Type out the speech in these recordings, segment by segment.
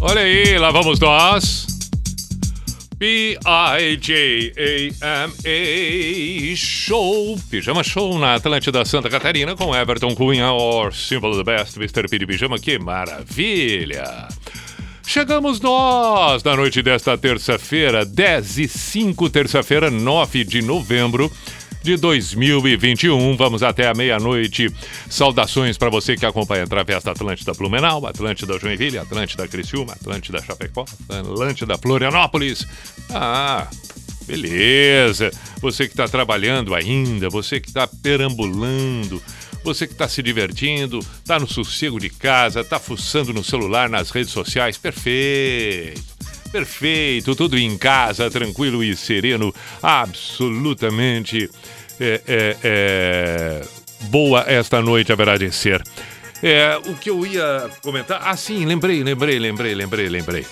Olha aí, lá vamos nós. P-I-J-A-M-A Show, Pijama Show na Atlântida Santa Catarina com Everton Cunha, or Simple the Best, Mr. P de Pijama, que maravilha! Chegamos nós na noite desta terça-feira, 10 e 5, terça-feira, 9 de novembro de 2021. Vamos até a meia-noite. Saudações para você que acompanha através da Atlântida Blumenau, Atlântida Joinville, Atlântida Criciúma, Atlântida Chapecó, Atlântida Florianópolis. Ah, beleza. Você que está trabalhando ainda, você que está perambulando, você que está se divertindo, está no sossego de casa, está fuçando no celular, nas redes sociais, perfeito. Perfeito, tudo em casa, tranquilo e sereno, absolutamente é, é, é, boa esta noite haverá de ser. É, o que eu ia comentar. Ah, sim, lembrei, lembrei, lembrei, lembrei, lembrei.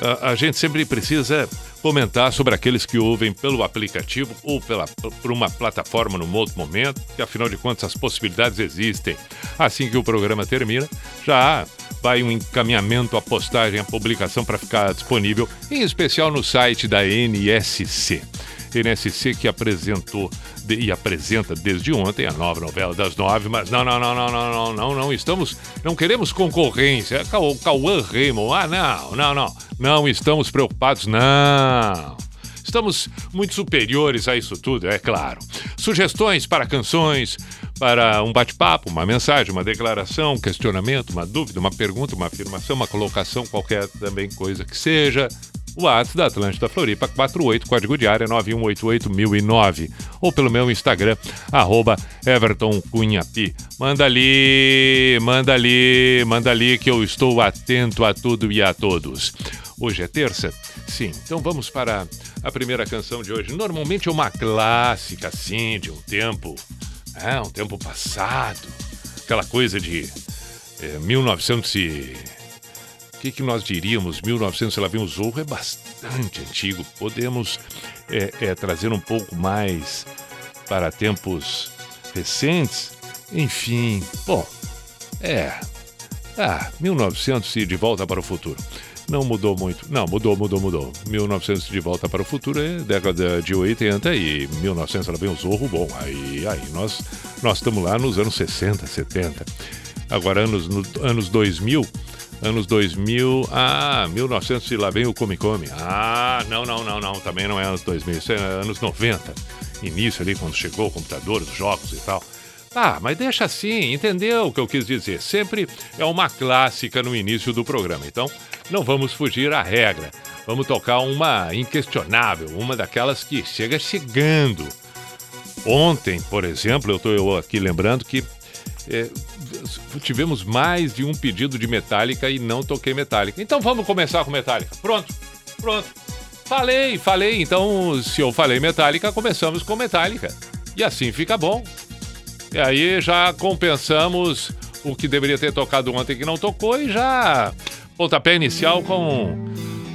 A, a gente sempre precisa comentar sobre aqueles que ouvem pelo aplicativo ou pela, por uma plataforma num outro momento, que afinal de contas as possibilidades existem. Assim que o programa termina, já vai um encaminhamento, a postagem, a publicação para ficar disponível, em especial no site da NSC. NSC que apresentou de, e apresenta desde ontem a nova novela das nove, mas não, não, não, não, não, não, não, não estamos, não queremos concorrência. O Cauã Raymond, ah, não, não, não, não estamos preocupados, não. Estamos muito superiores a isso tudo, é claro. Sugestões para canções, para um bate-papo, uma mensagem, uma declaração, um questionamento, uma dúvida, uma pergunta, uma afirmação, uma colocação, qualquer também coisa que seja. WhatsApp da Atlântida Floripa 48, código de área 9188009. Ou pelo meu Instagram, arroba Everton Cunhapi. Manda ali, manda ali, manda ali que eu estou atento a tudo e a todos. Hoje é terça? Sim, então vamos para a primeira canção de hoje. Normalmente é uma clássica, assim, de um tempo, é, um tempo passado. Aquela coisa de é, 1900 e que, que nós diríamos? 1900 ela vem o Zorro é bastante antigo. Podemos é, é, trazer um pouco mais para tempos recentes. Enfim, bom, é. Ah, 1900 e de volta para o futuro. Não mudou muito. Não, mudou, mudou, mudou. 1900 de volta para o futuro é década de 80 e 1900 ela vem o Zorro. Bom, aí, aí nós, nós estamos lá nos anos 60, 70. Agora, anos, no, anos 2000, anos 2000, ah, 1900 e lá vem o Come Come. Ah, não, não, não, não, também não é anos 2000, isso é anos 90. Início ali, quando chegou o computador, os jogos e tal. Ah, mas deixa assim, entendeu o que eu quis dizer? Sempre é uma clássica no início do programa, então não vamos fugir à regra. Vamos tocar uma inquestionável, uma daquelas que chega chegando. Ontem, por exemplo, eu estou aqui lembrando que é, tivemos mais de um pedido de Metallica e não toquei Metallica. Então vamos começar com Metallica. Pronto, pronto. Falei, falei. Então, se eu falei Metallica, começamos com Metallica. E assim fica bom. E aí já compensamos o que deveria ter tocado ontem que não tocou e já pontapé inicial com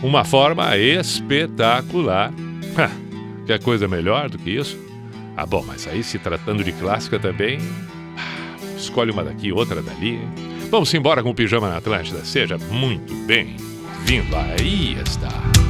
uma forma espetacular. Quer coisa melhor do que isso? Ah, bom, mas aí se tratando de clássica também, escolhe uma daqui, outra dali. Vamos embora com o Pijama na Atlântida. Seja muito bem-vindo. Aí está.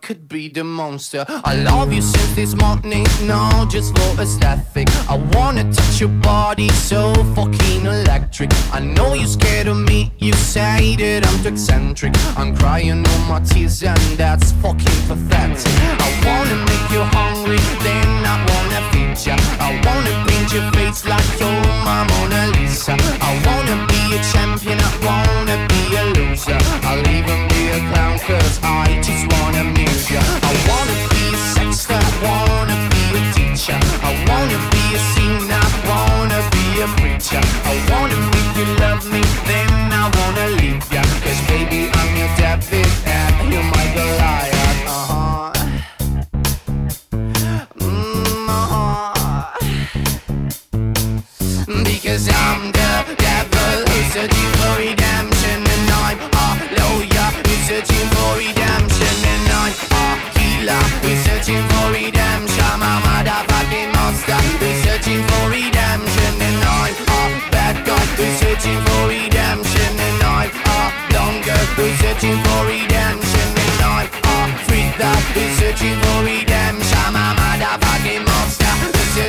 Could be the monster. I love you since this morning, no, just for aesthetic. I wanna touch your body so fucking electric. I know you're scared of me, you say that I'm too eccentric. I'm crying all my tears, and that's fucking pathetic. I wanna make you hungry, then I wanna feed ya. I wanna paint your face like you're my Mona Lisa. I wanna be a champion, I wanna be a loser. I'll even be a clown, cause I just wanna amuse ya. I wanna be a sexter, wanna be a teacher. I wanna be a singer, wanna be a preacher. I wanna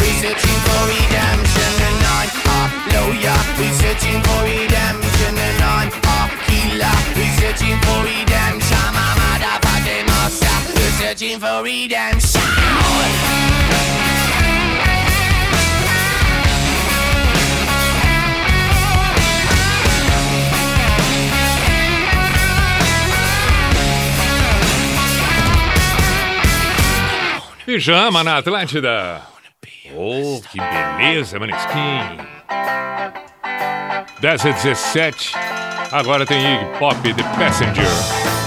who's for redemption, and I'm a lawyer who's for redemption, and I'm a healer who's for redemption. I'm motherfucking monster who's for redemption. Pijama na Atlântida. Oh, que beleza, Maneskin. 10 a 17. Agora tem Iggy Pop The Passenger.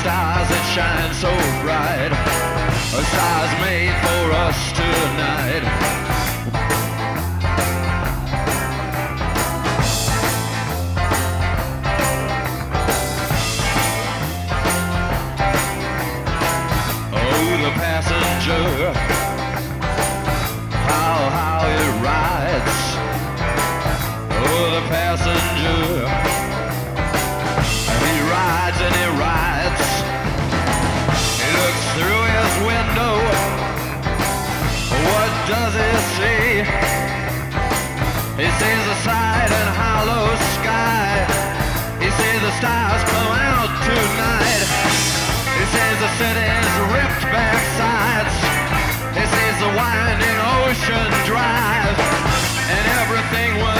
stars that shine so bright. A size made for us tonight. Oh, the passenger stars blow out tonight. He says the city's ripped back sides. He says the winding ocean drive. And everything was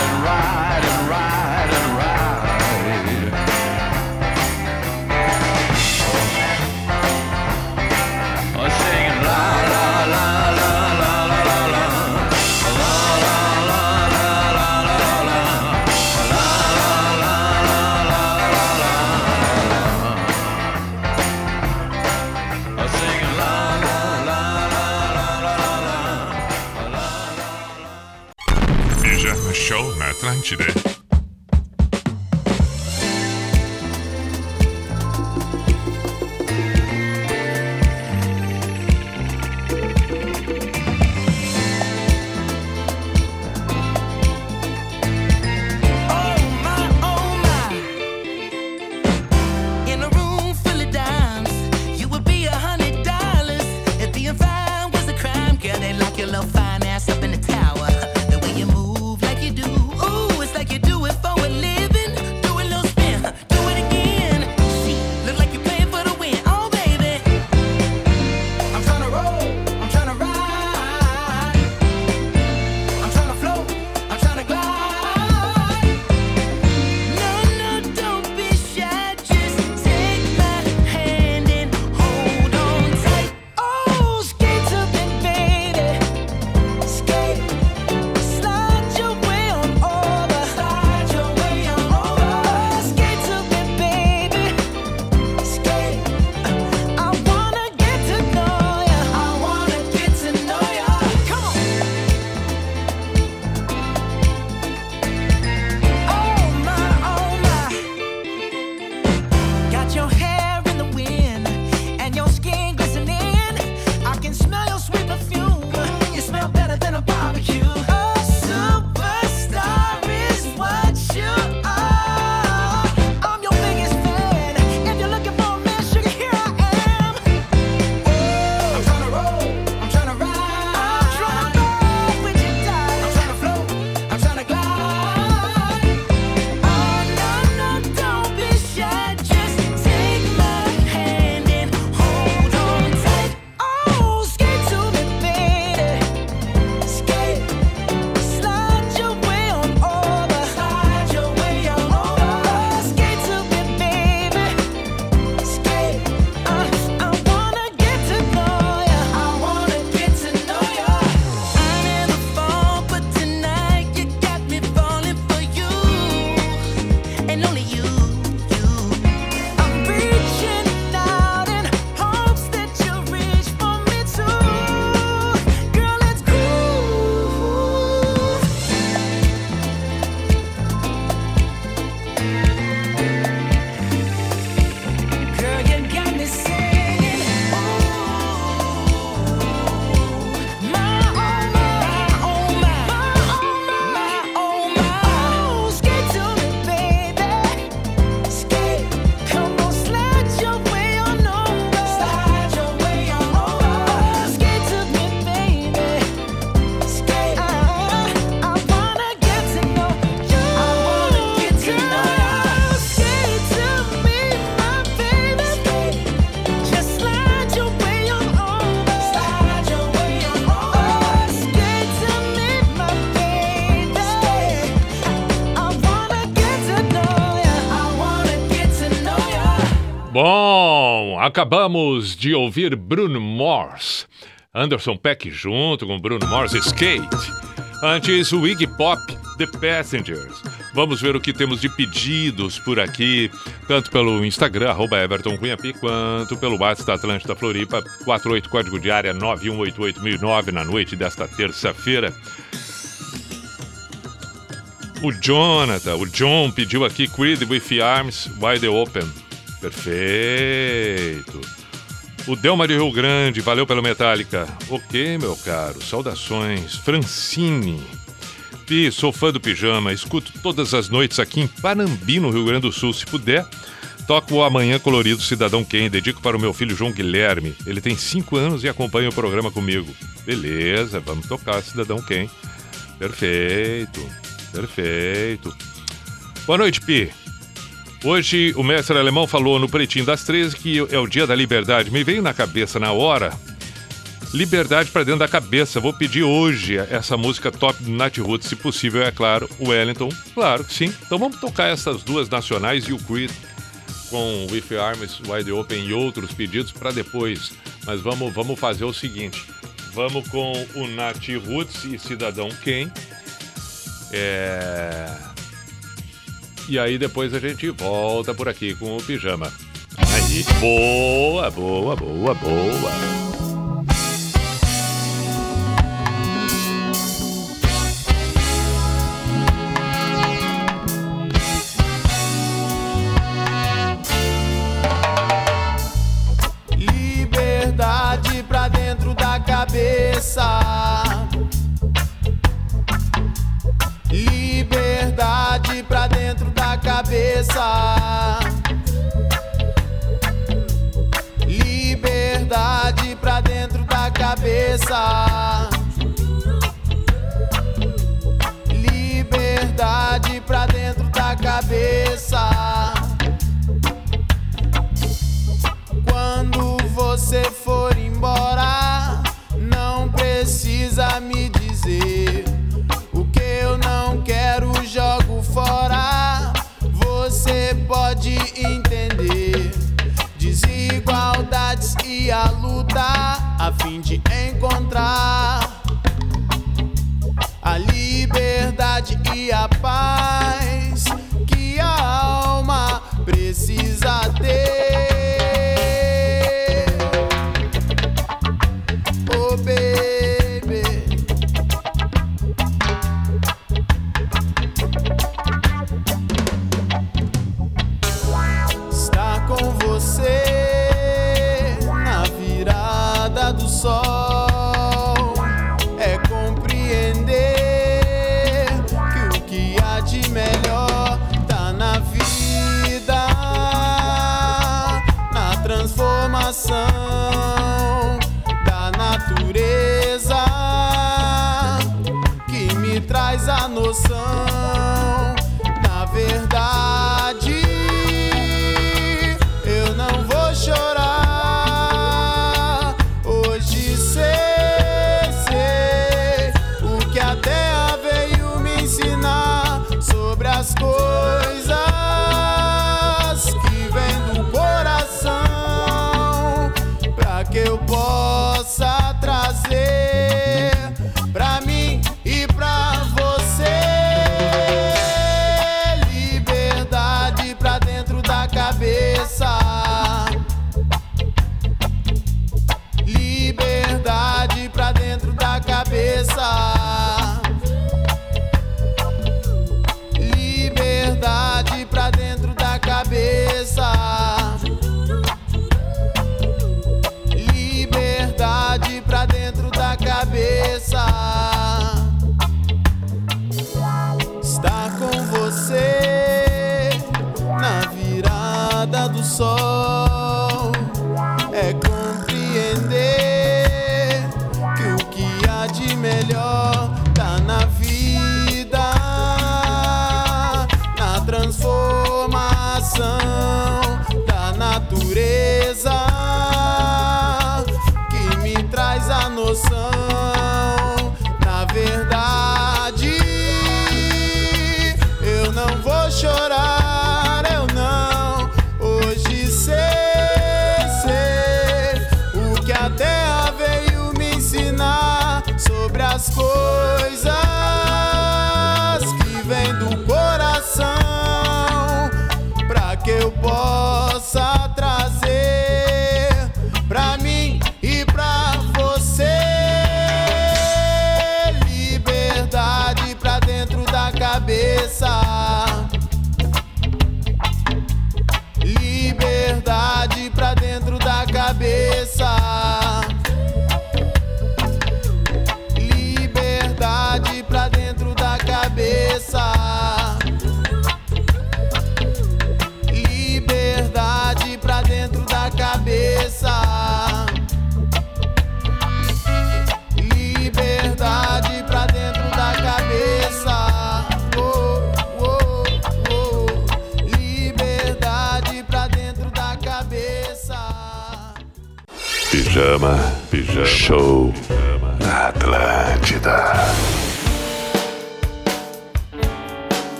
Acabamos de ouvir Bruno Mars. Anderson Peck junto com Bruno Mars Skate. Antes, o Iggy Pop, The Passengers. Vamos ver o que temos de pedidos por aqui, tanto pelo Instagram, arroba Everton Cunhapi, quanto pelo WhatsApp da Atlântida Floripa, 48 código de área 9188009 na noite desta terça-feira. O Jonathan, o John pediu aqui Creed with Arms Wide Open. Perfeito. O Delma de Rio Grande, valeu pelo Metallica. Ok, meu caro, saudações. Francine. Pi, sou fã do pijama, escuto todas as noites aqui em Panambi, no Rio Grande do Sul. Se puder, toco o Amanhã Colorido Cidadão Quem, dedico para o meu filho João Guilherme. Ele tem 5 anos e acompanha o programa comigo. Beleza, vamos tocar Cidadão Quem. Perfeito. Perfeito. Boa noite, Pi. Hoje o mestre alemão falou no Pretinho das 13 que é o dia da liberdade. Me veio na cabeça na hora. Liberdade para dentro da cabeça. Vou pedir hoje essa música top do Nat Roots, se possível, é claro. O Wellington, claro que sim. Então vamos tocar essas duas nacionais e o Creed com With Arms Wide Open e outros pedidos para depois. Mas vamos, vamos fazer o seguinte: vamos com o Nat Roots e Cidadão Quem é... E aí depois a gente volta por aqui com o pijama. Aí, boa, boa, boa, boa.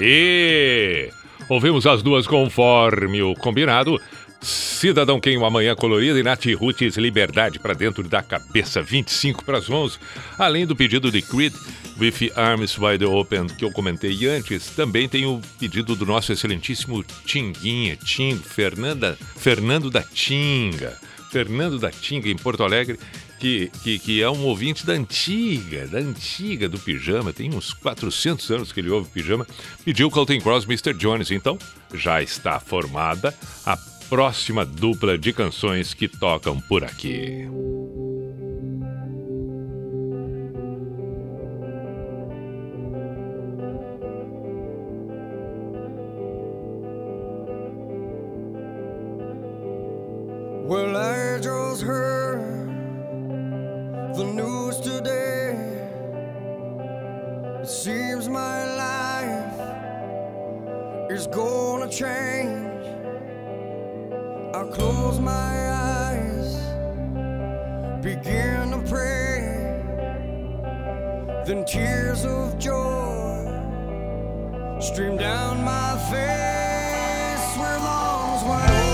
E Ouvimos as duas conforme o combinado. Cidadão Quem, uma manhã colorida e Nath Roots, liberdade para dentro da cabeça, 25 para as 11. Além do pedido de Creed, With Arms Wide Open, que eu comentei antes, também tem o pedido do nosso excelentíssimo Tinguinha, Tingo, Fernanda, Fernando da Tinga. Fernando da Tinga, em Porto Alegre, que, que, que, é um ouvinte da antiga, da antiga do pijama, tem uns 400 anos que ele ouve pijama, pediu Colton Cross Mr. Jones. Então, já está formada a próxima dupla de canções que tocam por aqui. Well, I just heard the news today. It seems my life is gonna change. I close my eyes, begin to pray. Then tears of joy stream down my face where long's wide.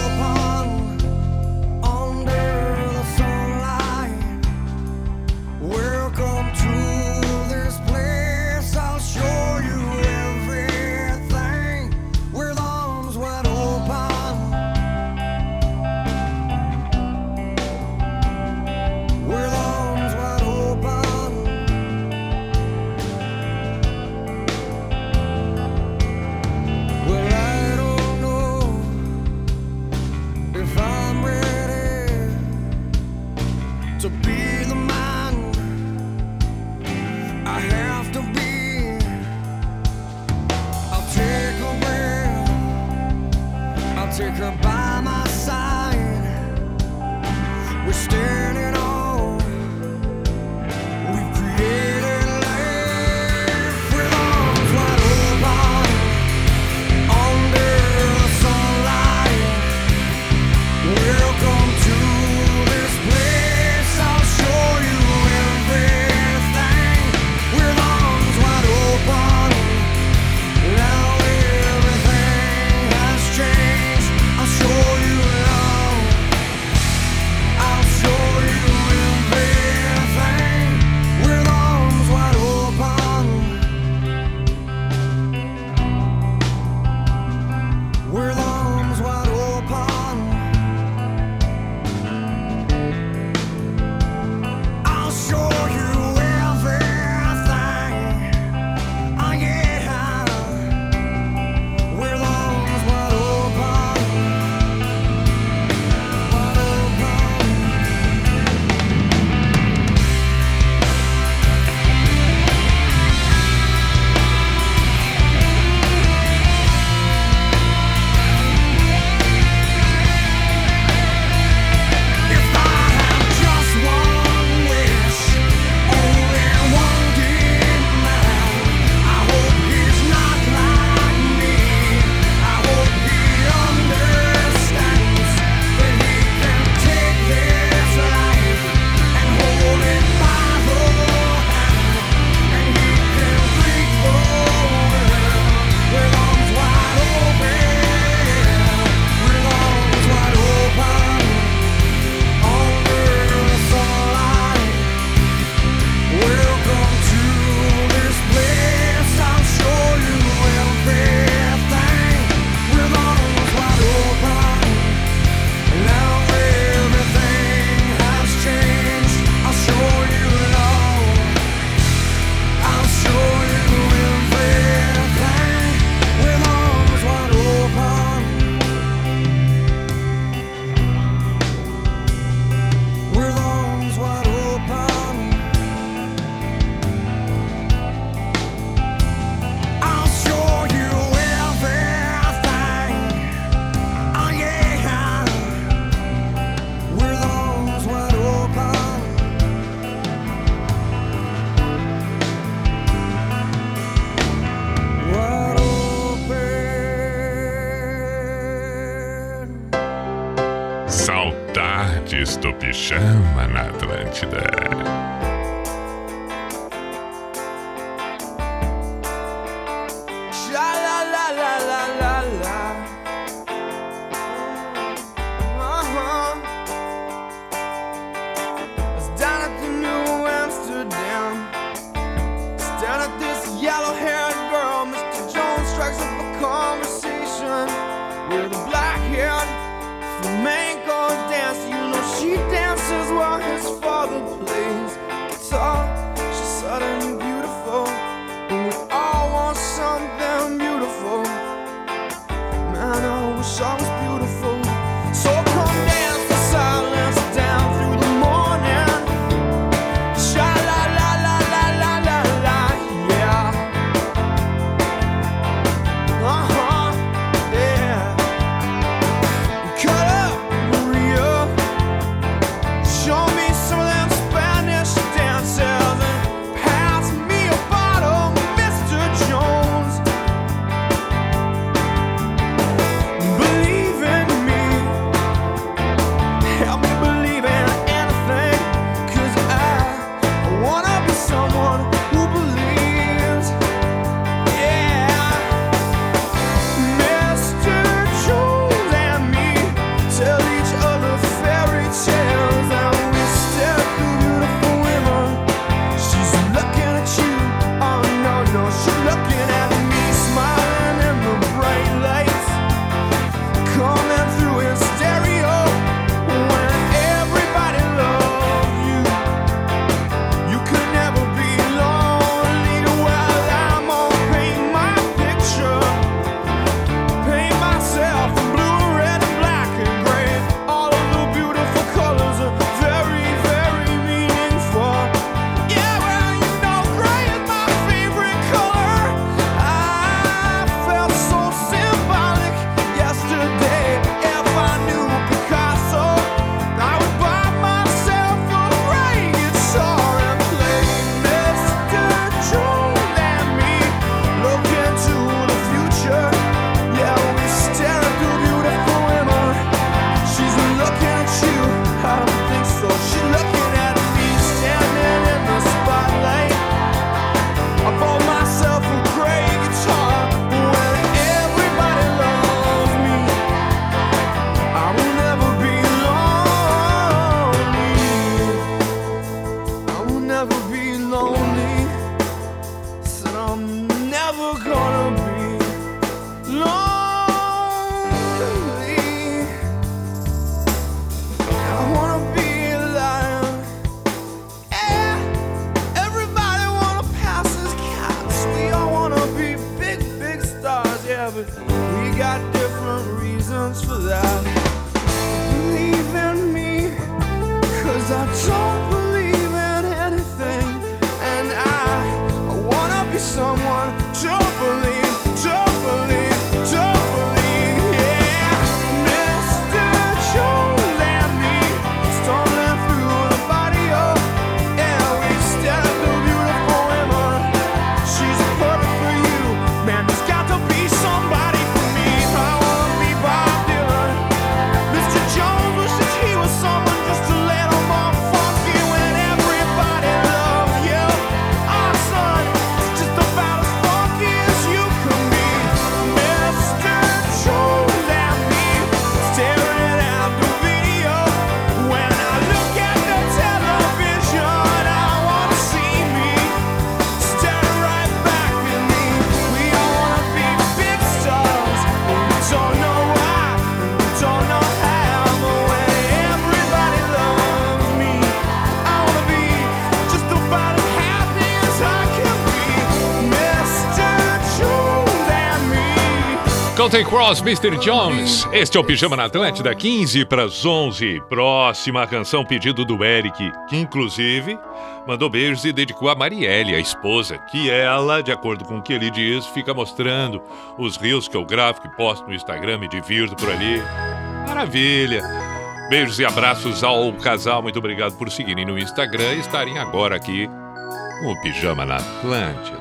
Counting Cross, Mr. Jones. Este é o Pijama na Atlântida, 15 para as 11. Próxima canção pedido do Eric, que inclusive mandou beijos e dedicou a Marielle, a esposa, que ela, de acordo com o que ele diz, fica mostrando os rios que eu gravo, que posto no Instagram, e divirto por ali. Maravilha! Beijos e abraços ao casal, muito obrigado por seguirem no Instagram e estarem agora aqui com o Pijama na Atlântida.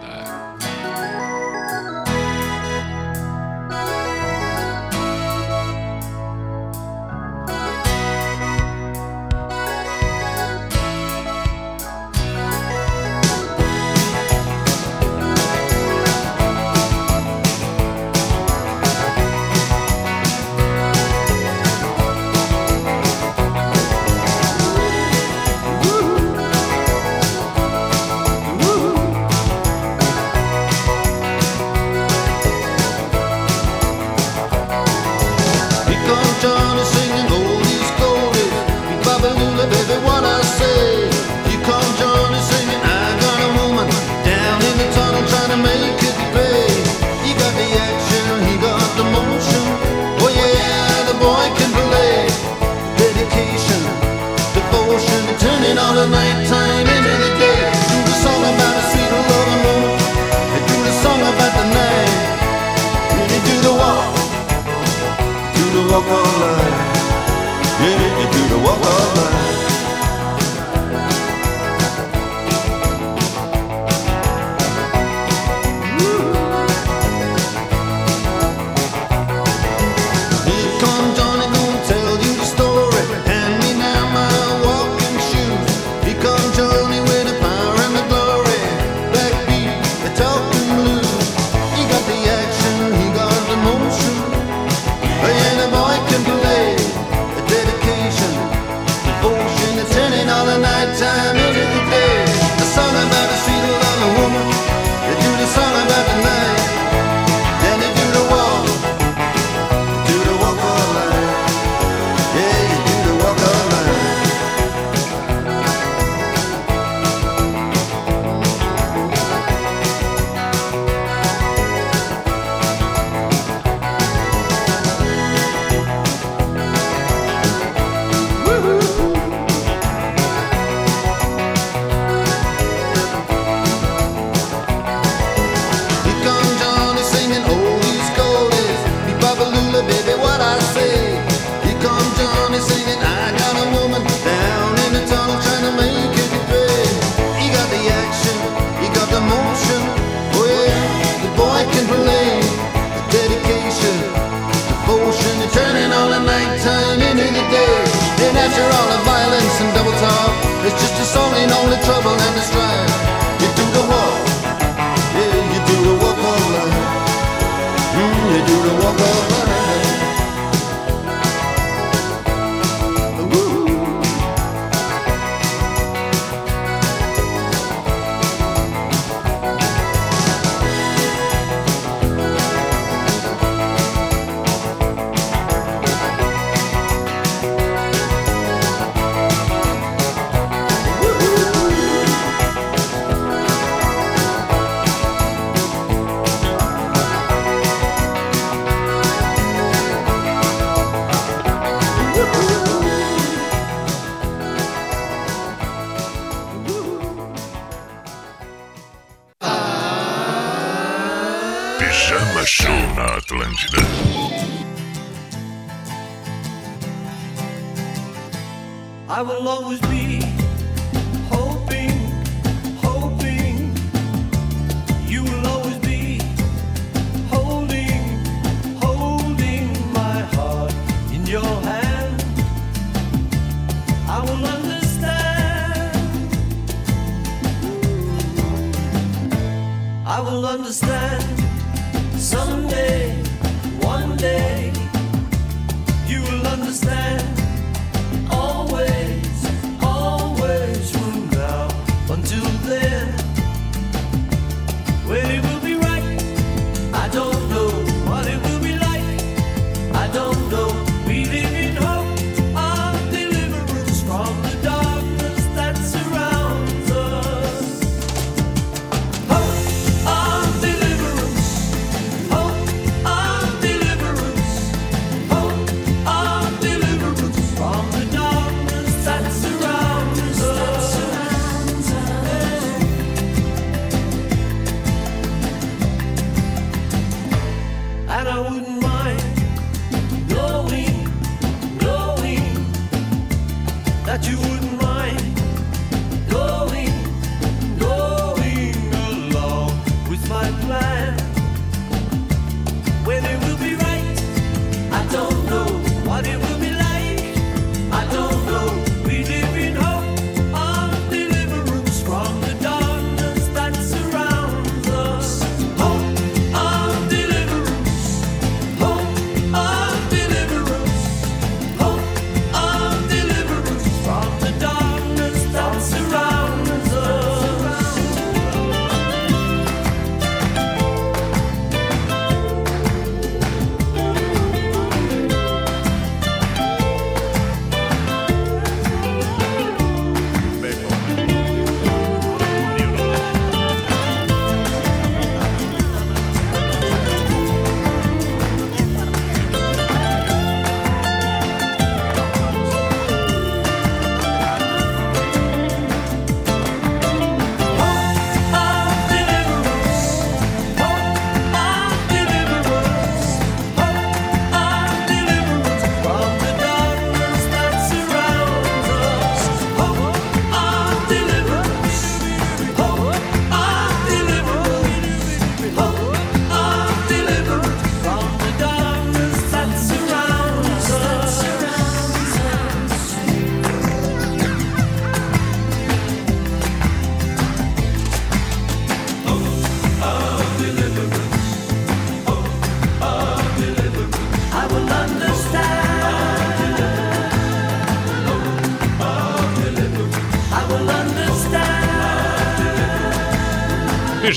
Understand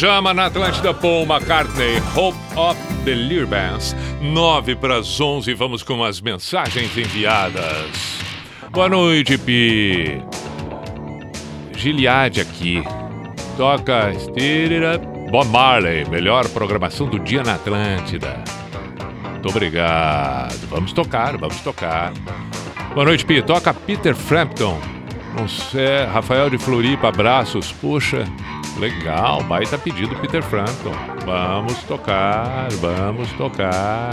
Pijama na Atlântida, Paul McCartney, Hope of Deliverance. 9 para as 11, vamos com as mensagens enviadas. Boa noite, Pi. Giliade aqui. Toca Bob Marley, melhor programação do dia na Atlântida. Muito obrigado. Vamos tocar, vamos tocar. Boa noite, Pi. Toca Peter Frampton. Não sei, Rafael de Floripa, abraços. Puxa, legal, baita pedido, Peter Frampton. Vamos tocar, vamos tocar.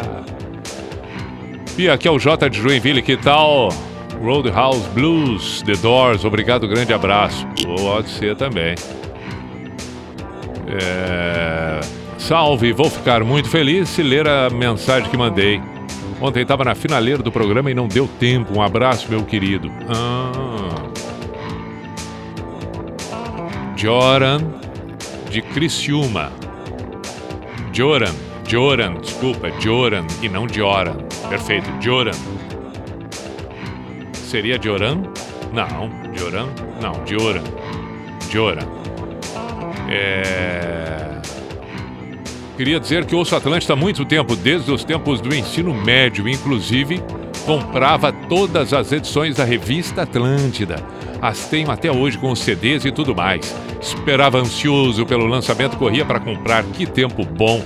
Pi, aqui é o J de Joinville, que tal? Roadhouse Blues, The Doors, obrigado, grande abraço. Pode ser também. É... Salve, vou ficar muito feliz se ler a mensagem que mandei. Ontem estava na finaleira do programa e não deu tempo. Um abraço, meu querido. Ah. Joran de Criciúma. Joran, Joran, desculpa, Joran e não Joran. Perfeito, Joran. Seria Joran? Não, Joran? Não, Joran. Joran. É... Queria dizer que ouço Atlântida há muito tempo, desde os tempos do ensino médio, inclusive comprava todas as edições da revista Atlântida. As tenho até hoje com os CDs e tudo mais. Esperava ansioso pelo lançamento, corria para comprar. Que tempo bom!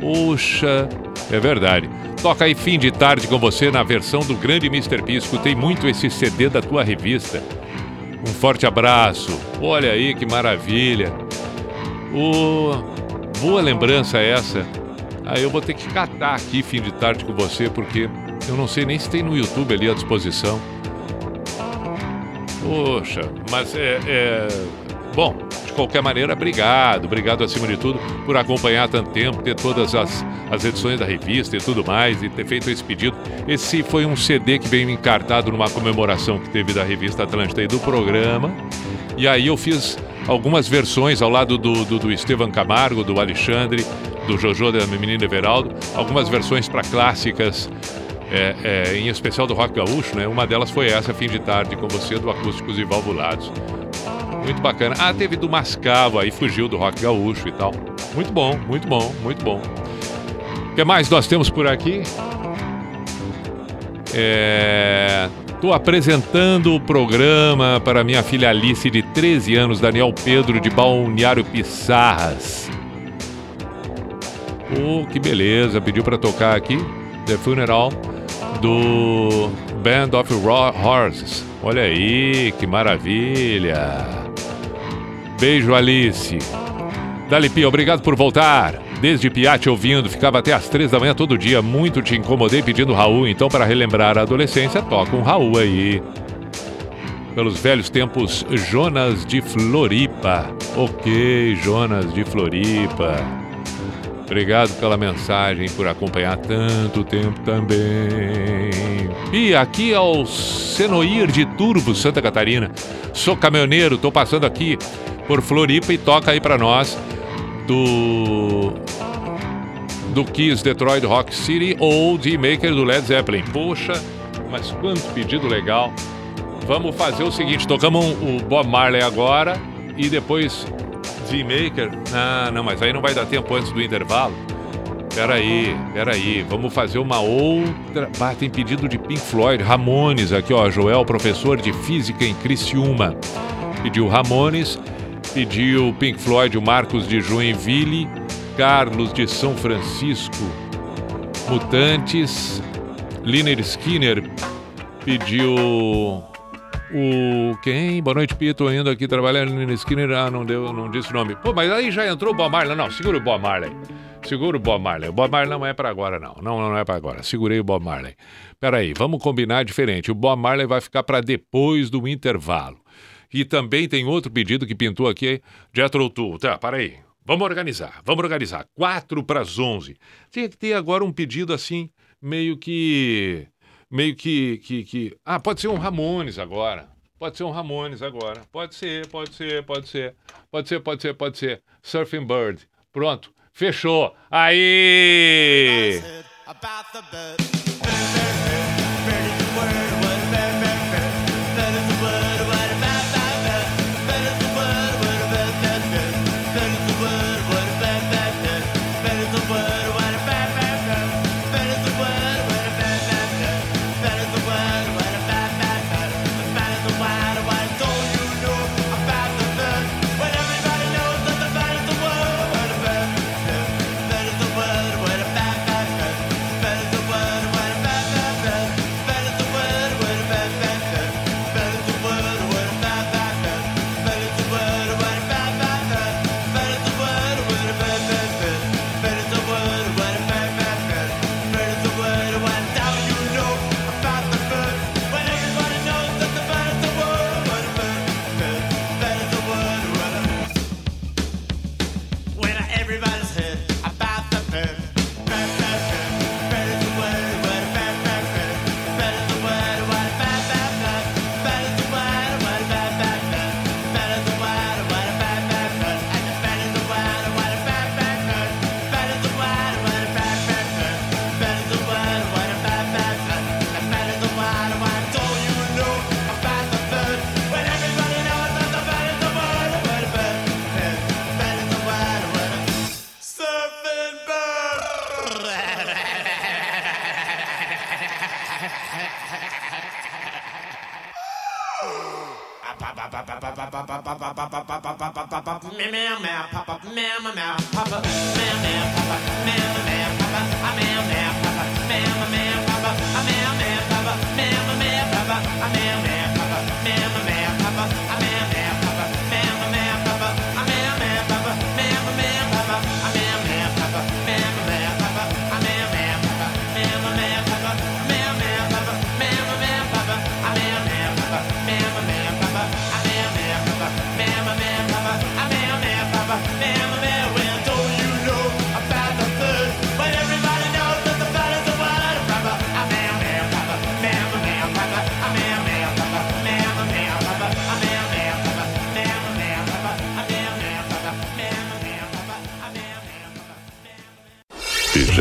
Puxa, é verdade. Toca aí fim de tarde com você na versão do grande Mr. P. Escutei muito esse CD da tua revista. Um forte abraço. Olha aí que maravilha. O... Boa lembrança essa. Aí eu vou ter que catar aqui fim de tarde com você, porque eu não sei nem se tem no YouTube ali à disposição. Poxa, mas é, é- Bom, de qualquer maneira, obrigado. Obrigado, acima de tudo, por acompanhar tanto tempo, ter todas as, as edições da revista e tudo mais, e ter feito esse pedido. Esse foi um CD que veio encartado numa comemoração que teve da revista Atlântida e do programa. E aí eu fiz algumas versões ao lado do, do, do Estevam Camargo, do Alexandre, do Jojo da Menina Everaldo, algumas versões para clássicas, é, é, em especial do rock gaúcho, né? Uma delas foi essa, Fim de Tarde, com você, do Acústicos e Valvulados. Muito bacana. Ah, teve do Mascavo, aí fugiu do rock gaúcho e tal. Muito bom, muito bom, muito bom. O que mais nós temos por aqui? É... Tô apresentando o programa para minha filha Alice, de 13 anos, Daniel Pedro, de Balneário Pissarras. Pô, que beleza. Pediu para tocar aqui The Funeral do Band of Horses. Olha aí, que maravilha. Beijo, Alice. Dali Pia, obrigado por voltar. Desde Piate ouvindo, ficava até às três da manhã todo dia. Muito te incomodei pedindo Raul, então para relembrar a adolescência, toca um Raul aí. Pelos velhos tempos, Jonas de Floripa. Ok, Jonas de Floripa. Obrigado pela mensagem, por acompanhar tanto tempo também. E aqui é o Senoir de Turvo, Santa Catarina. Sou caminhoneiro, tô passando aqui por Floripa e toca aí pra nós do do Kiss Detroit Rock City ou de Maker do Led Zeppelin. Poxa, mas quanto pedido legal. Vamos fazer o seguinte, tocamos o Bob Marley agora e depois Z-Maker. Não, não, mas aí não vai dar tempo antes do intervalo. Peraí, peraí, vamos fazer uma outra. Ah, tem pedido de Pink Floyd, Ramones aqui, ó. Joel, professor de física em Criciúma. Pediu Ramones, pediu Pink Floyd, o Marcos de Joinville, Carlos de São Francisco, Mutantes, Liner Skinner pediu o quem? Boa noite, Pito, indo aqui trabalhando no Skinner. Ah, não deu, não disse o nome. Pô, mas aí já entrou o Bob Marley. Não, segura o Bob Marley. Segura o Bob Marley. O Bob Marley não é pra agora, não. Não, não é pra agora. Segurei o Bob Marley. Peraí, vamos combinar diferente. O Bob Marley vai ficar pra depois do intervalo. E também tem outro pedido que pintou aqui, Jethro Tull. Tá, peraí. Vamos organizar, vamos organizar. Quatro para as onze. Tinha que ter agora um pedido assim, meio que meio que, que, que. Ah, pode ser um Ramones agora. Pode ser um Ramones agora. Pode ser, pode ser, pode ser. Pode ser, pode ser, pode ser. Surfing Bird. Pronto. Fechou. Aí! Bird.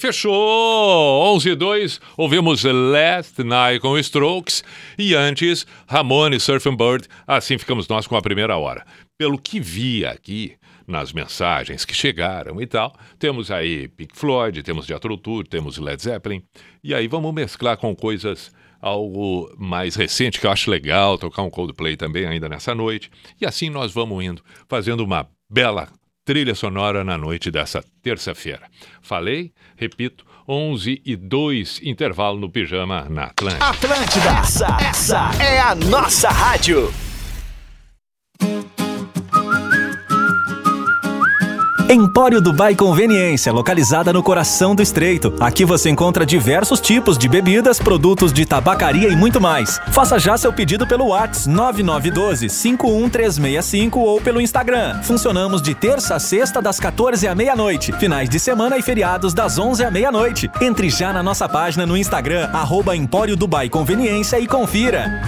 fechou! 11 e 2, ouvimos Last Night com Strokes e antes Ramone Surfing Bird. Assim ficamos nós com a primeira hora. Pelo que vi aqui nas mensagens que chegaram e tal, temos aí Pink Floyd, temos Jethro Tull, temos Led Zeppelin. E aí vamos mesclar com coisas algo mais recente que eu acho legal, tocar um Coldplay também ainda nessa noite. E assim nós vamos indo, fazendo uma bela trilha sonora na noite dessa terça-feira. Falei, repito, 11 e 2, intervalo no pijama na Atlântica. Atlântida, essa, essa é a nossa rádio. Empório Dubai Conveniência, localizada no coração do Estreito. Aqui você encontra diversos tipos de bebidas, produtos de tabacaria e muito mais. Faça já seu pedido pelo WhatsApp 9912-51365 ou pelo Instagram. Funcionamos de terça a sexta das 14 à meia-noite, finais de semana e feriados das 11 à meia-noite. Entre já na nossa página no Instagram, arroba Empório Dubai Conveniência e confira.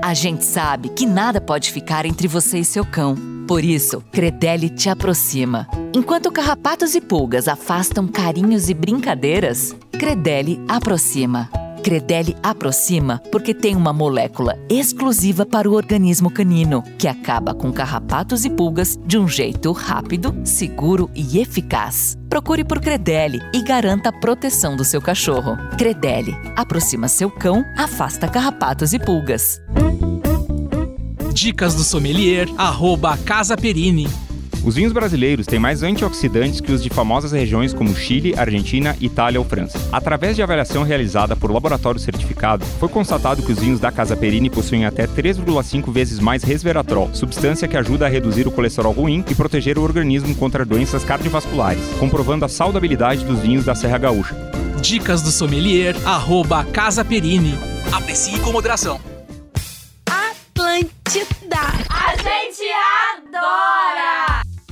A gente sabe que nada pode ficar entre você e seu cão. Por isso, Credelli te aproxima. Enquanto carrapatos e pulgas afastam carinhos e brincadeiras, Credelli aproxima. Credelli aproxima porque tem uma molécula exclusiva para o organismo canino, que acaba com carrapatos e pulgas de um jeito rápido, seguro e eficaz. Procure por Credelli e garanta a proteção do seu cachorro. Credelli aproxima seu cão, afasta carrapatos e pulgas. Dicas do sommelier, arroba Casa Perini. Os vinhos brasileiros têm mais antioxidantes que os de famosas regiões como Chile, Argentina, Itália ou França. Através de avaliação realizada por laboratório certificado, foi constatado que os vinhos da Casa Perini possuem até 3,5 vezes mais resveratrol, substância que ajuda a reduzir o colesterol ruim e proteger o organismo contra doenças cardiovasculares, comprovando a saudabilidade dos vinhos da Serra Gaúcha. Dicas do sommelier, arroba Casa Perini. Aprecie com moderação. Atlântida. A gente adora!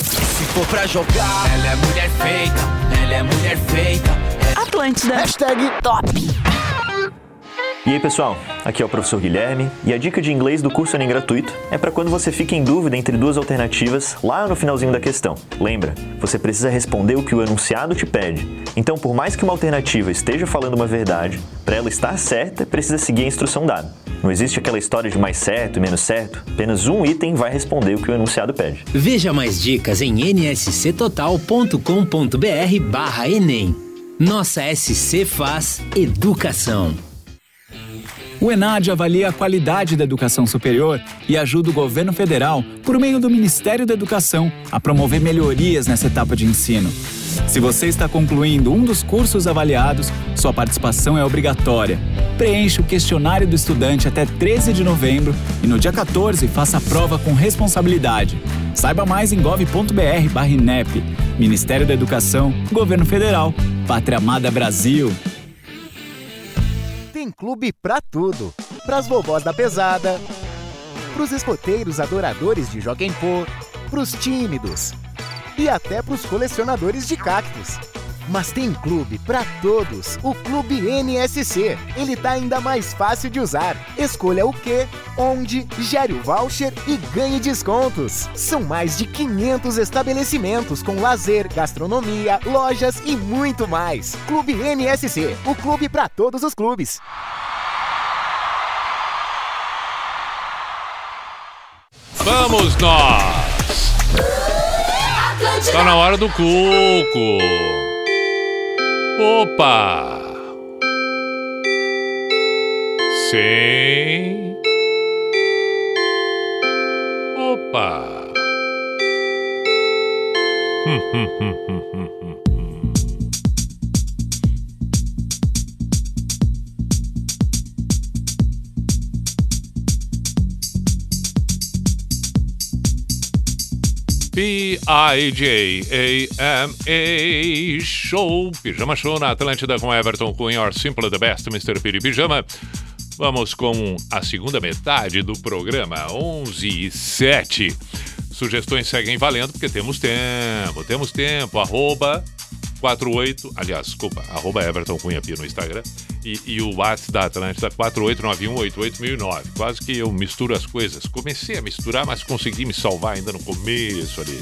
Se for pra jogar, ela é mulher feita, ela é mulher feita. Atlântida. Hashtag top. E aí pessoal, aqui é o professor Guilherme e a dica de inglês do curso Enem gratuito é para quando você fica em dúvida entre duas alternativas lá no finalzinho da questão. Lembra, você precisa responder o que o enunciado te pede. Então, por mais que uma alternativa esteja falando uma verdade, para ela estar certa, precisa seguir a instrução dada. Não existe aquela história de mais certo e menos certo, apenas um item vai responder o que o enunciado pede. Veja mais dicas em nsctotal.com.br barra Enem. Nossa SC faz educação. O ENAD avalia a qualidade da educação superior e ajuda o governo federal, por meio do Ministério da Educação, a promover melhorias nessa etapa de ensino. Se você está concluindo um dos cursos avaliados, sua participação é obrigatória. Preencha o questionário do estudante até 13 de novembro e no dia 14 faça a prova com responsabilidade. Saiba mais em gov.br/inep. Ministério da Educação, Governo Federal, Pátria Amada Brasil. Tem clube pra tudo. Pras vovós da pesada, pros escoteiros adoradores de Joguem Pô, pros tímidos e até pros colecionadores de cactos. Mas tem clube pra todos, o Clube NSC. Ele tá ainda mais fácil de usar. Escolha o que, onde, gere o voucher e ganhe descontos. São mais de 500 estabelecimentos com lazer, gastronomia, lojas e muito mais. Clube NSC, o clube pra todos os clubes. Vamos nós! Tá na hora do cuco! Opa! Sim. Opa! P-I-J-A-M-A Show, Pijama Show na Atlântida com Everton Cunha, or Simple the Best, Mr. Piri Pijama. Vamos com a segunda metade do programa, 11 e 7. Sugestões seguem valendo porque temos tempo, temos tempo. Arroba 48, aliás, desculpa, arroba Everton Cunha Pio no Instagram e, e o WhatsApp da Atlântida 489188009. Quase que eu misturo as coisas. Comecei a misturar, mas consegui me salvar ainda no começo ali.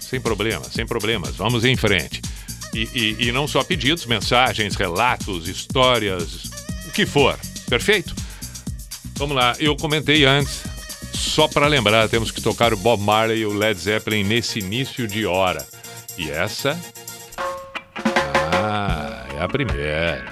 Sem problema, sem problemas. Vamos em frente. E, e, e não só pedidos, mensagens, relatos, histórias, o que for. Perfeito? Vamos lá, eu comentei antes, só para lembrar, temos que tocar o Bob Marley e o Led Zeppelin nesse início de hora. E essa. Ah, é a primeira.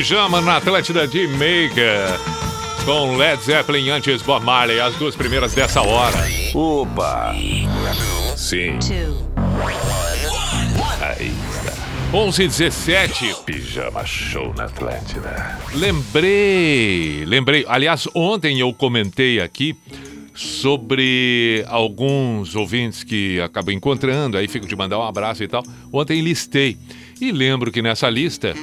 Pijama na Atlântida de Maker. Com Led Zeppelin antes Bob Marley, as duas primeiras dessa hora. Opa! Sim. Aí está. 11 e 17 Pijama Show na Atlântida. Lembrei, lembrei. Aliás, ontem eu comentei aqui sobre alguns ouvintes que acabo encontrando, aí fico de mandar um abraço e tal. Ontem listei. E lembro que nessa lista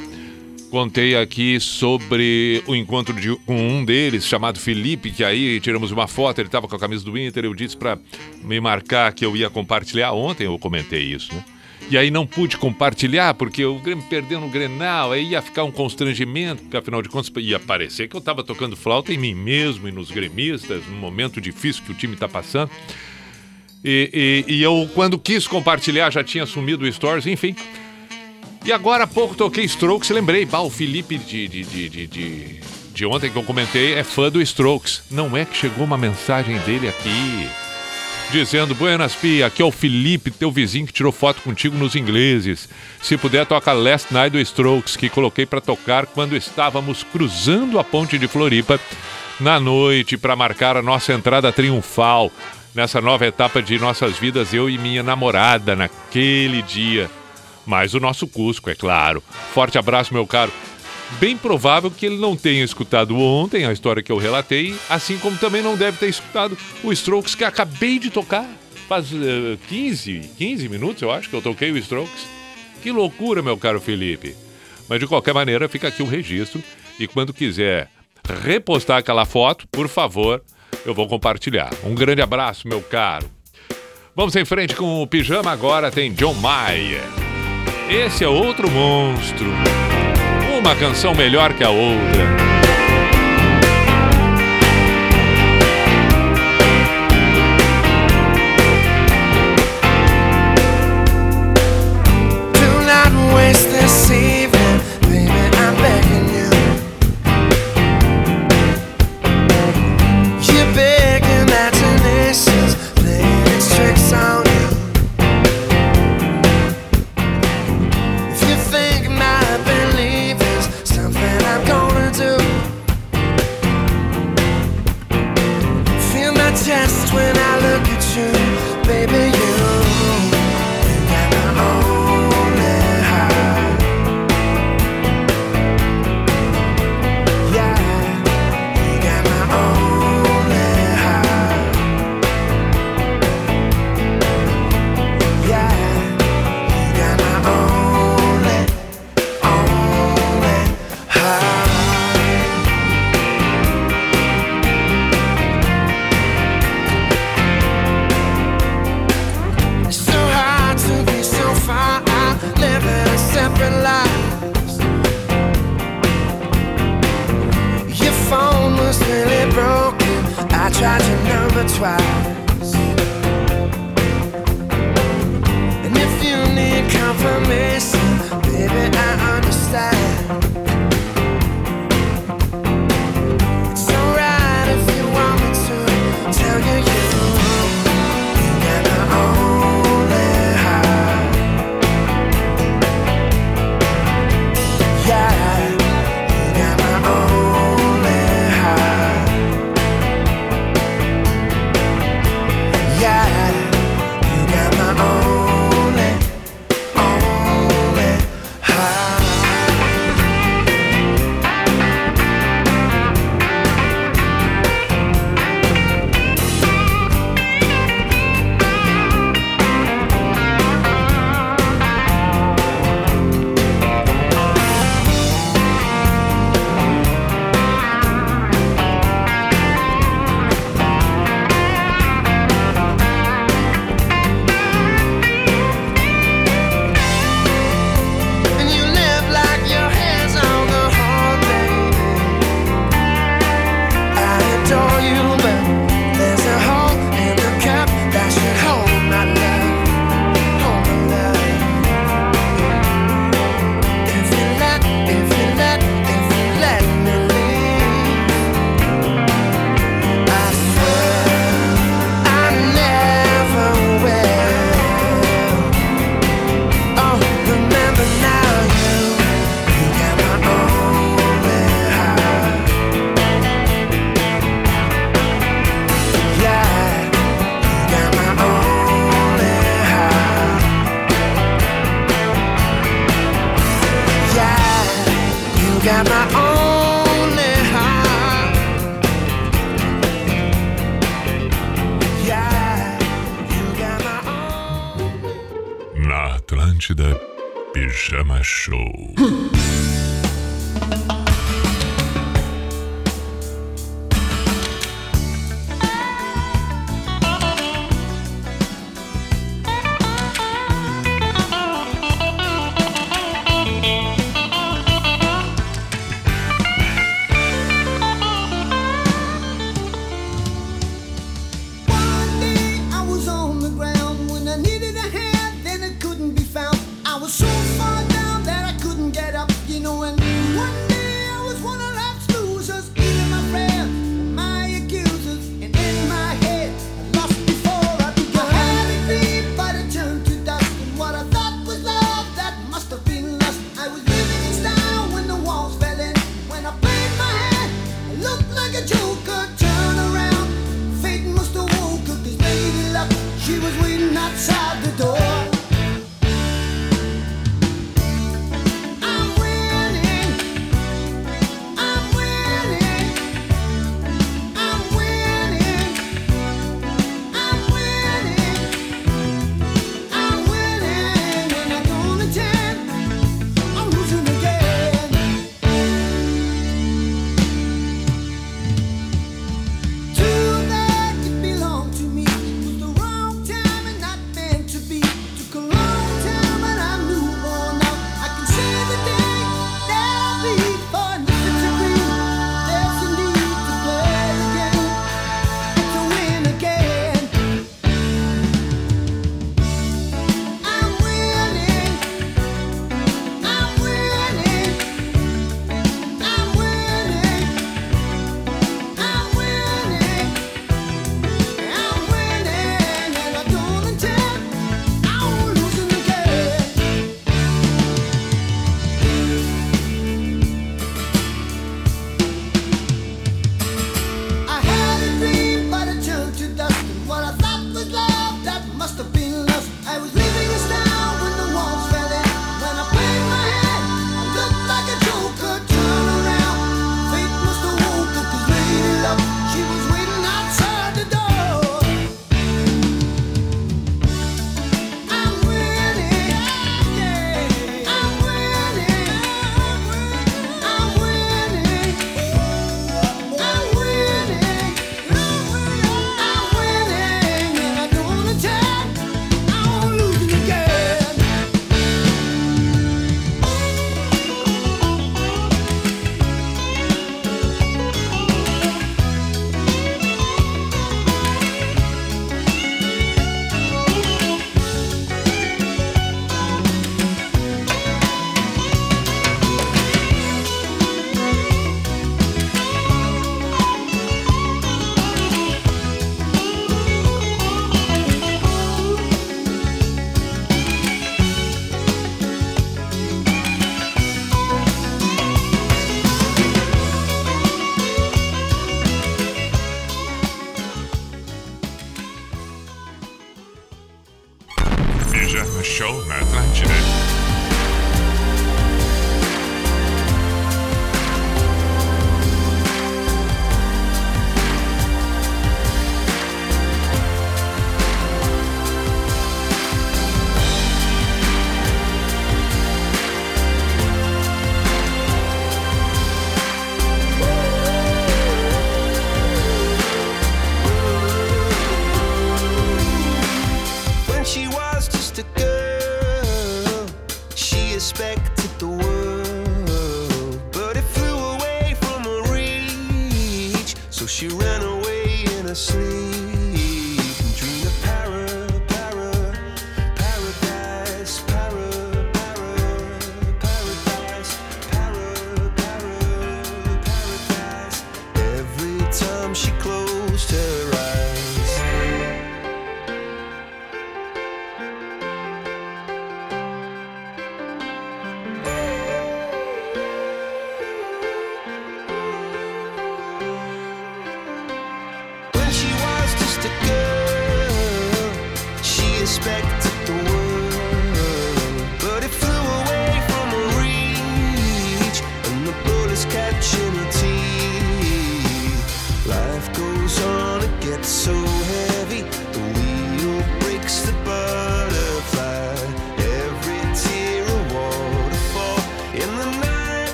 contei aqui sobre o encontro de, um deles, chamado Felipe, que aí tiramos uma foto, ele estava com a camisa do Inter, eu disse para me marcar que eu ia compartilhar. Ontem eu comentei isso, né? E aí não pude compartilhar, porque o Grêmio perdeu no Grenal, aí ia ficar um constrangimento, porque afinal de contas ia parecer que eu estava tocando flauta em mim mesmo e nos gremistas, num momento difícil que o time está passando. E, e- e eu, quando quis compartilhar, já tinha sumido o Stories, enfim. E agora há pouco toquei Strokes, lembrei, bah, o Felipe de, de, de, de, de, ontem que eu comentei é fã do Strokes. Não é que chegou uma mensagem dele aqui dizendo: Buenas Pi, aqui é o Felipe, teu vizinho que tirou foto contigo nos ingleses. Se puder, toca Last Night do Strokes, que coloquei pra tocar quando estávamos cruzando a ponte de Floripa na noite para marcar a nossa entrada triunfal nessa nova etapa de nossas vidas, eu e minha namorada, naquele dia. Mas o nosso Cusco, é claro. Forte abraço, meu caro. Bem provável que ele não tenha escutado ontem a história que eu relatei, assim como também não deve ter escutado o Strokes que acabei de tocar. Faz eh, 15, 15 minutos, eu acho, que eu toquei o Strokes. Que loucura, meu caro Felipe. Mas de qualquer maneira, fica aqui o registro. E quando quiser repostar aquela foto, por favor, eu vou compartilhar. Um grande abraço, meu caro. Vamos em frente com o pijama. Agora tem John Mayer. Esse é outro monstro. Uma canção melhor que a outra.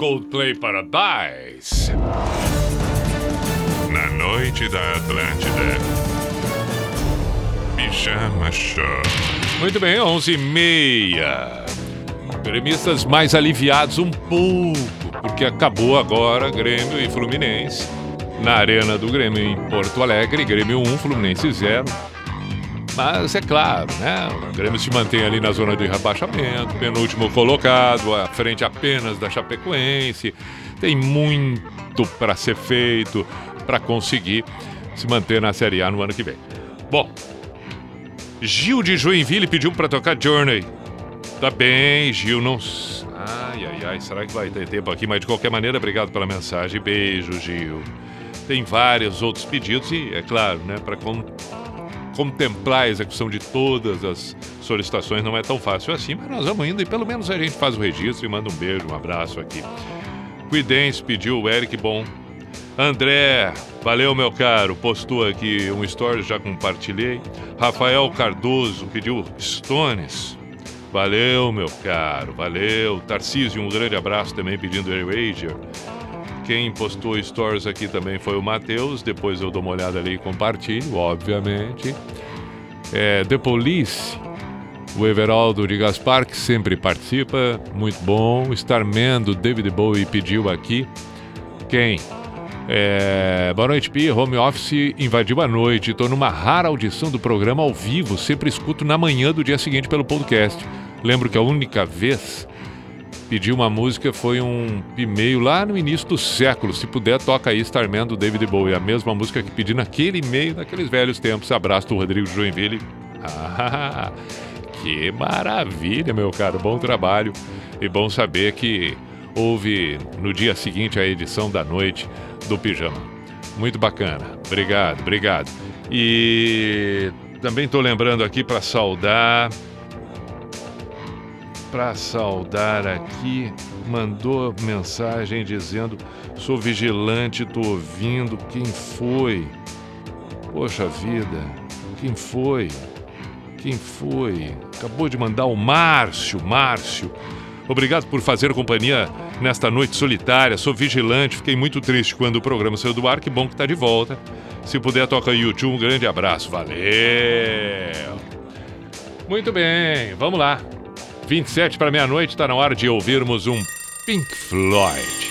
Coldplay Paradise. Na noite da Atlântida. Pijama Show. Muito bem, 11h30. Gremistas mais aliviados um pouco, porque acabou agora Grêmio e Fluminense. Na Arena do Grêmio em Porto Alegre, Grêmio 1, Fluminense 0. Mas é claro, né? O Grêmio se mantém ali na zona de rebaixamento, penúltimo colocado, à frente apenas da Chapecoense. Tem muito para ser feito para conseguir se manter na Série A no ano que vem. Bom, Gil de Joinville pediu para tocar Journey. Tá bem, Gil, não. Ai, ai, ai, será que vai ter tempo aqui? Mas de qualquer maneira, obrigado pela mensagem. Beijo, Gil. Tem vários outros pedidos e, é claro, né, para contemplar a execução de todas as solicitações não é tão fácil assim, mas nós vamos indo e pelo menos a gente faz o registro e manda um beijo, um abraço aqui. Cuidens pediu o Eric Bom. André, valeu meu caro, postou aqui um story, já compartilhei. Rafael Cardoso pediu Stones. Valeu, meu caro, valeu. Tarcísio, um grande abraço também pedindo Eraser. Quem postou stories aqui também foi o Matheus. Depois eu dou uma olhada ali e compartilho, obviamente. É, The Police, o Everaldo de Gaspar, que sempre participa, muito bom. Starman do David Bowie pediu aqui. Quem? É, boa noite, Pi. Home Office invadiu a noite. Estou numa rara audição do programa ao vivo. Sempre escuto na manhã do dia seguinte pelo podcast. Lembro que a única vez pedi uma música foi um e-mail lá no início do século. Se puder, toca aí Starman do David Bowie. A mesma música que pedi naquele e-mail, naqueles velhos tempos. Abraço do Rodrigo Joinville. Ah, que maravilha, meu caro. Bom trabalho. E bom saber que houve no dia seguinte a edição da noite do Pijama. Muito bacana. Obrigado, obrigado. E também estou lembrando aqui para saudar. Para saudar aqui, mandou mensagem dizendo: sou vigilante, tô ouvindo. Quem foi? Poxa vida, quem foi? Quem foi? Acabou de mandar o Márcio, Márcio. Obrigado por fazer companhia nesta noite solitária. Sou vigilante, fiquei muito triste quando o programa saiu do ar. Que bom que tá de volta. Se puder, toca YouTube. Um grande abraço. Valeu! Muito bem, vamos lá. 27 para meia-noite, está na hora de ouvirmos um Pink Floyd.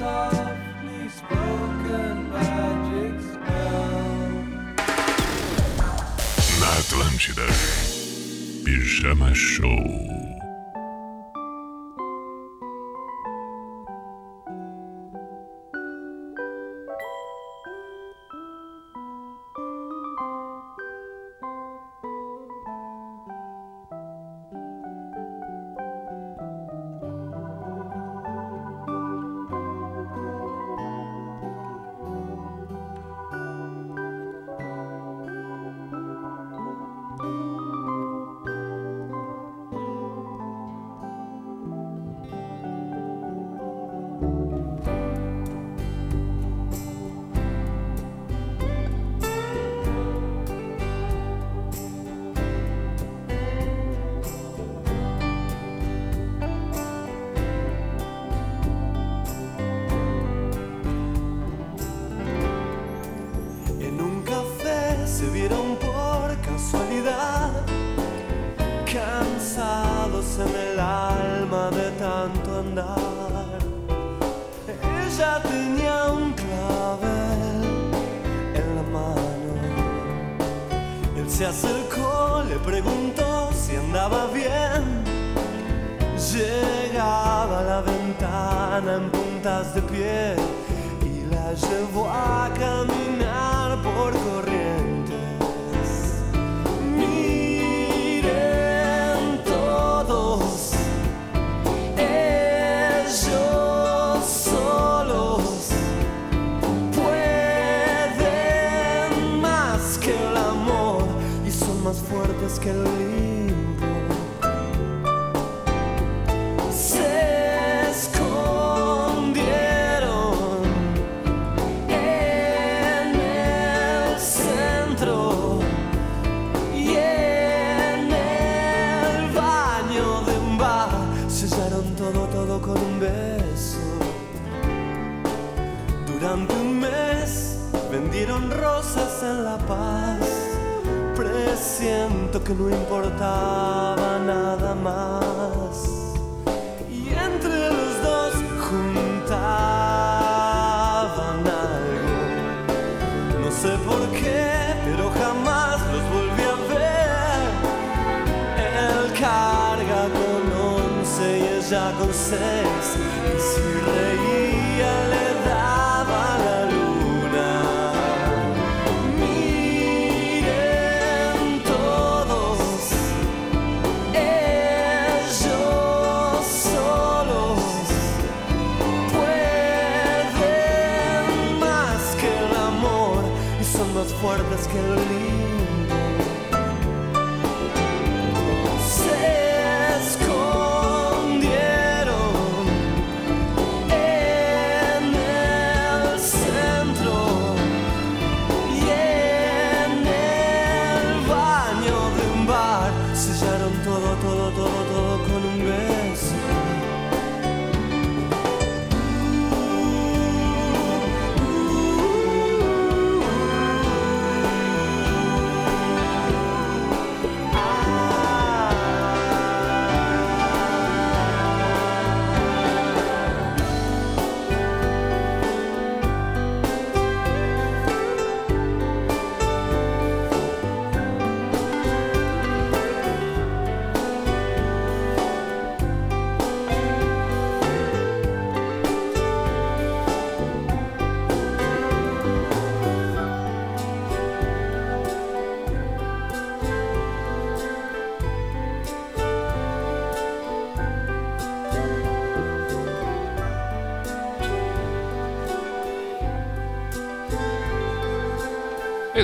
На Атлантида. Пижама-шоу.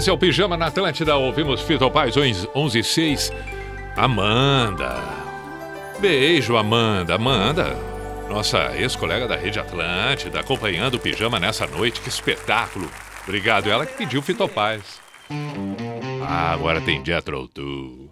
Esse é o Pijama na Atlântida. Ouvimos Fito Paz 11 6. Amanda. Beijo, Amanda. Amanda, nossa ex-colega da Rede Atlântida, acompanhando o Pijama nessa noite. Que espetáculo. Obrigado. Ela que pediu Fito Paz. Ah, agora tem Jethro Tull.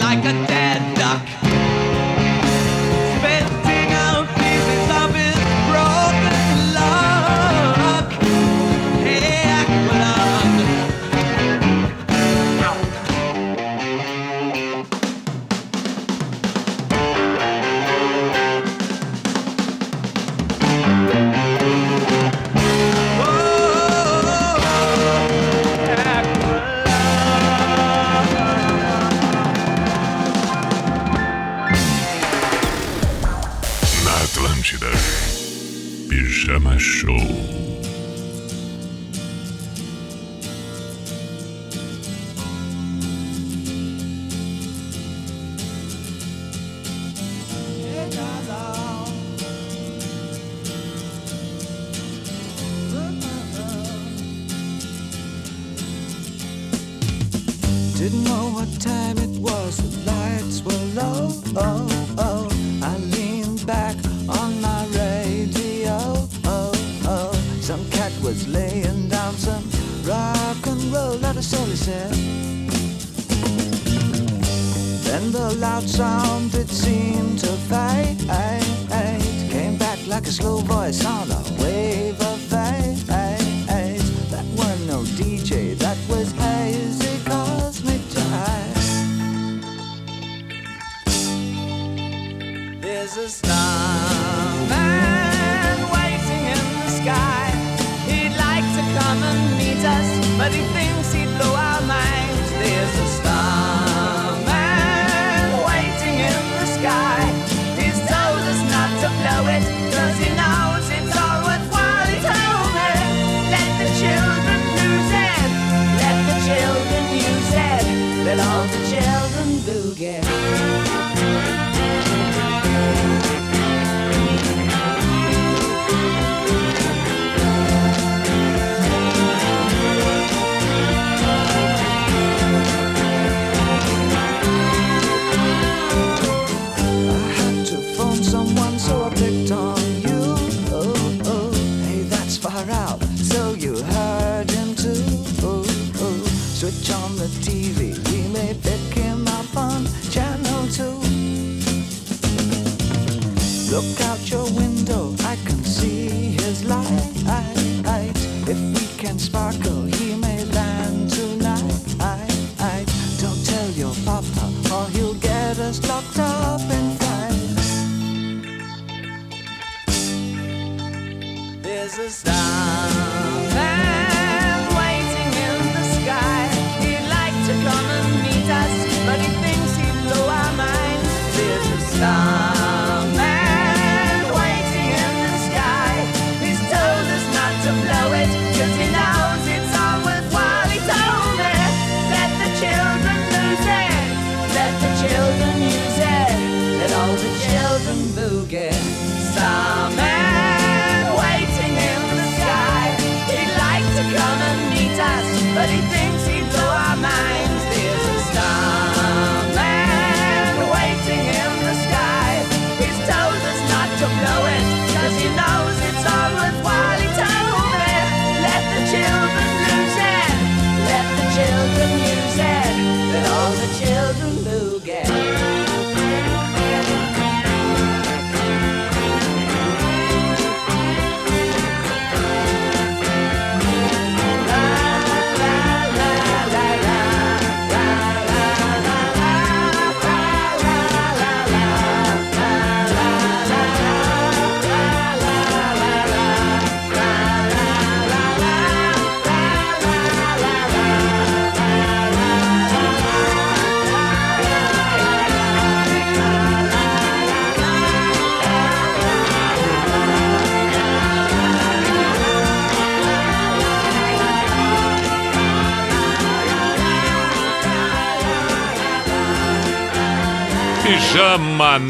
Like a dead duck. Spitting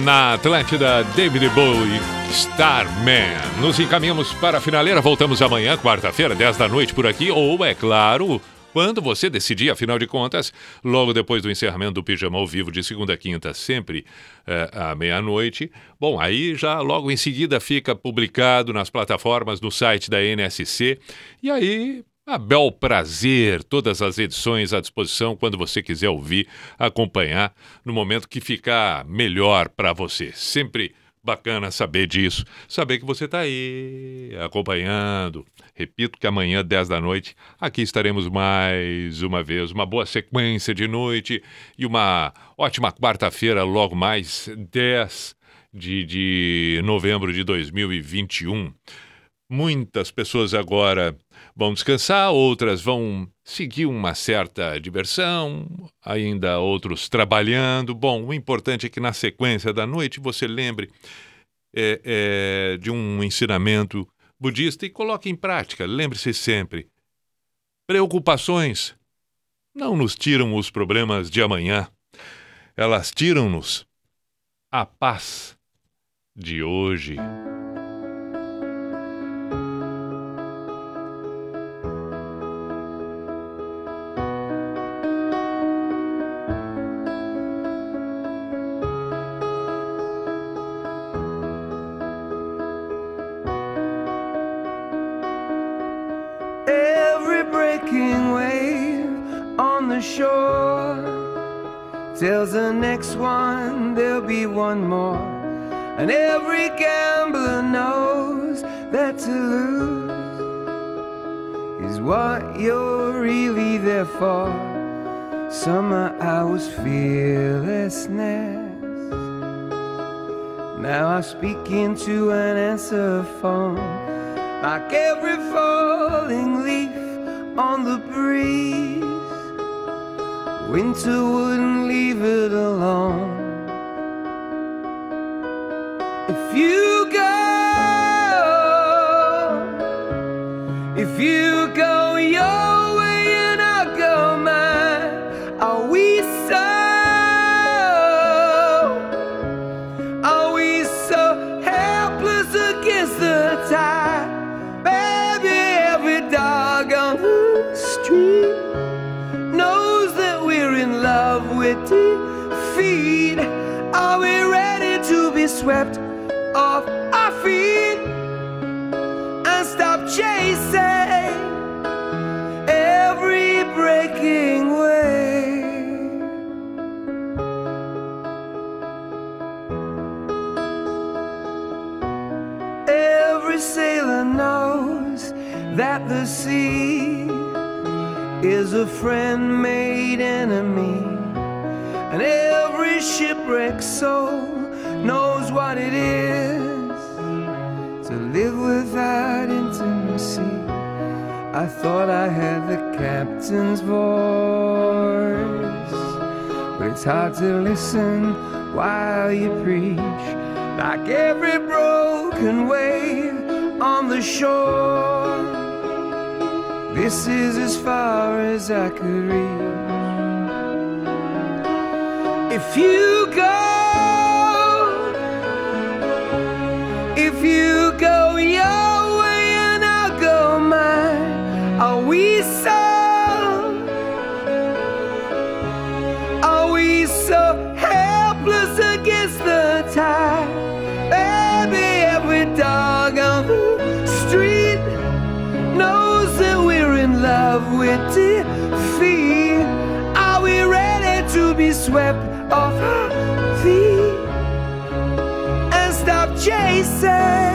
na Atlântida, David Bowie, Starman. Nos encaminhamos para a finaleira, voltamos amanhã, quarta-feira, 10 da noite por aqui, ou, é claro, quando você decidir, afinal de contas, logo depois do encerramento do Pijama ao vivo de segunda a quinta, sempre eh, à meia-noite. Bom, aí já logo em seguida fica publicado nas plataformas, no site da NSC, e aí a bel prazer, todas as edições à disposição quando você quiser ouvir, acompanhar, no momento que ficar melhor para você. Sempre bacana saber disso, saber que você está aí acompanhando. Repito que amanhã, 10 da noite, aqui estaremos mais uma vez. Uma boa sequência de noite e uma ótima quarta-feira, logo mais 10 de, de novembro de 2021. Muitas pessoas agora vão descansar, outras vão seguir uma certa diversão, ainda outros trabalhando. Bom, o importante é que na sequência da noite você lembre é, é, de um ensinamento budista e coloque em prática. Lembre-se sempre: preocupações não nos tiram os problemas de amanhã, elas tiram-nos a paz de hoje. Tells the next one there'll be one more. And every gambler knows that to lose is what you're really there for. Summer, was fearlessness. Now I speak into an answer phone, like every falling leaf on the breeze. Winter wouldn't leave it alone. If you with defeat. Are we ready to be swept off our feet and stop chasing every breaking wave? Every sailor knows that the sea is a friend made enemy, and every shipwrecked soul knows what it is to live without intimacy. I thought I had the captain's voice, but it's hard to listen while you preach. Like every broken wave on the shore, this is as far as I could reach. If you go, if you go your way and I'll go mine, are we so? Are we so helpless against the tide? Baby, every dog on the street knows that we're in love with defeat. Are we ready to be swept of thee and stop chasing.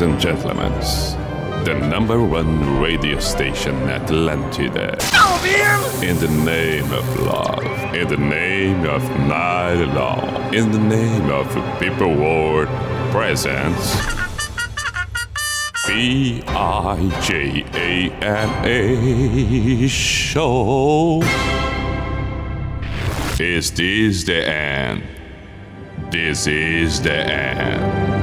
Ladies and gentlemen, the number one radio station Atlantide. In the name of love, in the name of night long, in the name of people world presence. B I J A N A show. Is this the end? This is the end.